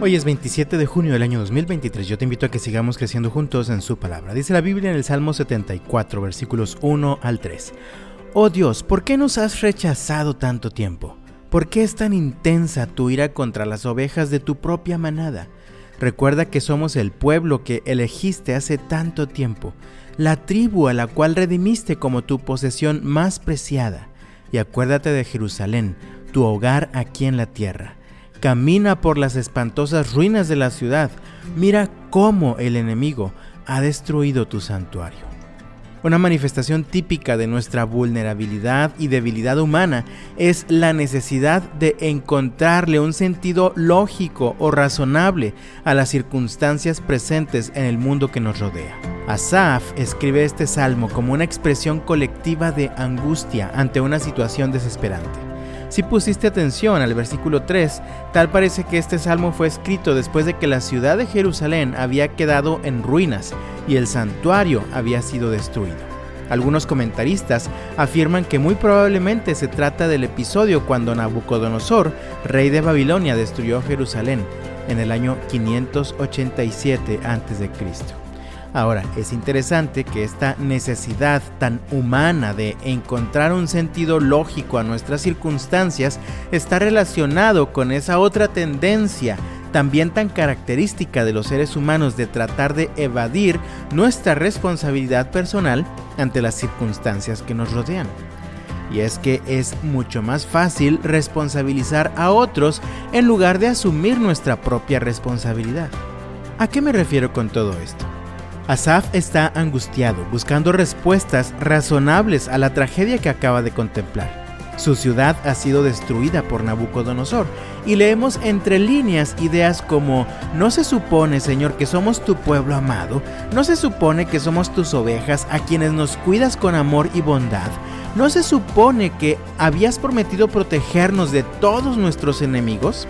Hoy es 27 de junio del año 2023. Yo te invito a que sigamos creciendo juntos en su palabra. Dice la Biblia en el Salmo 74, versículos 1 al 3. Oh Dios, ¿por qué nos has rechazado tanto tiempo? ¿Por qué es tan intensa tu ira contra las ovejas de tu propia manada? Recuerda que somos el pueblo que elegiste hace tanto tiempo, la tribu a la cual redimiste como tu posesión más preciada. Y acuérdate de Jerusalén, tu hogar aquí en la tierra Camina por las espantosas ruinas de la ciudad. Mira cómo el enemigo ha destruido tu santuario. Una manifestación típica de nuestra vulnerabilidad y debilidad humana es la necesidad de encontrarle un sentido lógico o razonable a las circunstancias presentes en el mundo que nos rodea. Asaf escribe este salmo como una expresión colectiva de angustia ante una situación desesperante. Si pusiste atención al versículo 3, tal parece que este salmo fue escrito después de que la ciudad de Jerusalén había quedado en ruinas y el santuario había sido destruido. Algunos comentaristas afirman que muy probablemente se trata del episodio cuando Nabucodonosor, rey de Babilonia, destruyó Jerusalén en el año 587 a.C. Ahora, es interesante que esta necesidad tan humana de encontrar un sentido lógico a nuestras circunstancias está relacionado con esa otra tendencia también tan característica de los seres humanos de tratar de evadir nuestra responsabilidad personal ante las circunstancias que nos rodean. Y es que es mucho más fácil responsabilizar a otros en lugar de asumir nuestra propia responsabilidad. ¿A qué me refiero con todo esto? Asaf está angustiado, buscando respuestas razonables a la tragedia que acaba de contemplar. Su ciudad ha sido destruida por Nabucodonosor y leemos entre líneas ideas como ¿No se supone, Señor, que somos tu pueblo amado? ¿No se supone que somos tus ovejas a quienes nos cuidas con amor y bondad? ¿No se supone que habías prometido protegernos de todos nuestros enemigos?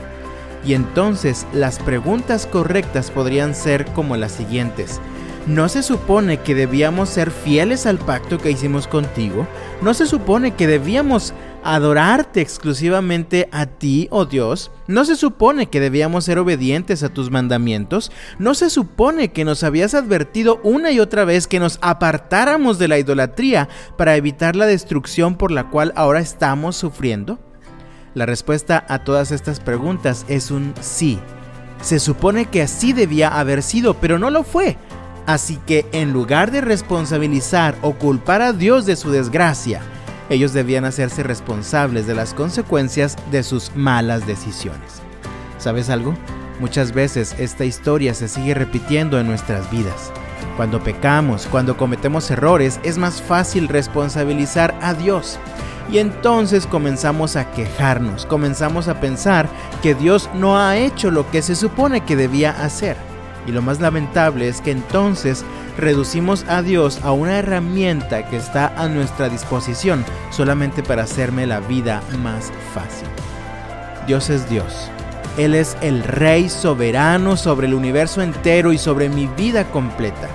Y entonces las preguntas correctas podrían ser como las siguientes. ¿No se supone que debíamos ser fieles al pacto que hicimos contigo? ¿No se supone que debíamos adorarte exclusivamente a ti, oh Dios? ¿No se supone que debíamos ser obedientes a tus mandamientos? ¿No se supone que nos habías advertido una y otra vez que nos apartáramos de la idolatría para evitar la destrucción por la cual ahora estamos sufriendo? La respuesta a todas estas preguntas es un sí. Se supone que así debía haber sido, pero no lo fue. Así que en lugar de responsabilizar o culpar a Dios de su desgracia, ellos debían hacerse responsables de las consecuencias de sus malas decisiones. ¿Sabes algo? Muchas veces esta historia se sigue repitiendo en nuestras vidas. Cuando pecamos, cuando cometemos errores, es más fácil responsabilizar a Dios. Y entonces comenzamos a quejarnos, comenzamos a pensar que Dios no ha hecho lo que se supone que debía hacer. Y lo más lamentable es que entonces reducimos a Dios a una herramienta que está a nuestra disposición solamente para hacerme la vida más fácil. Dios es Dios. Él es el Rey soberano sobre el universo entero y sobre mi vida completa.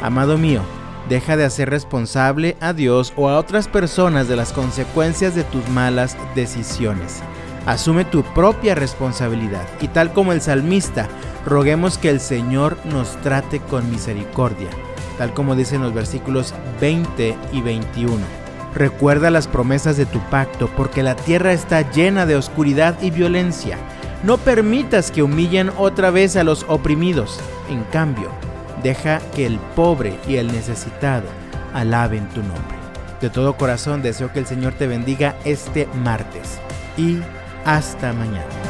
Amado mío, deja de hacer responsable a Dios o a otras personas de las consecuencias de tus malas decisiones. Asume tu propia responsabilidad y tal como el salmista, roguemos que el Señor nos trate con misericordia, tal como dicen los versículos 20 y 21. Recuerda las promesas de tu pacto, porque la tierra está llena de oscuridad y violencia. No permitas que humillen otra vez a los oprimidos. En cambio, deja que el pobre y el necesitado alaben tu nombre. De todo corazón deseo que el Señor te bendiga este martes y hasta mañana.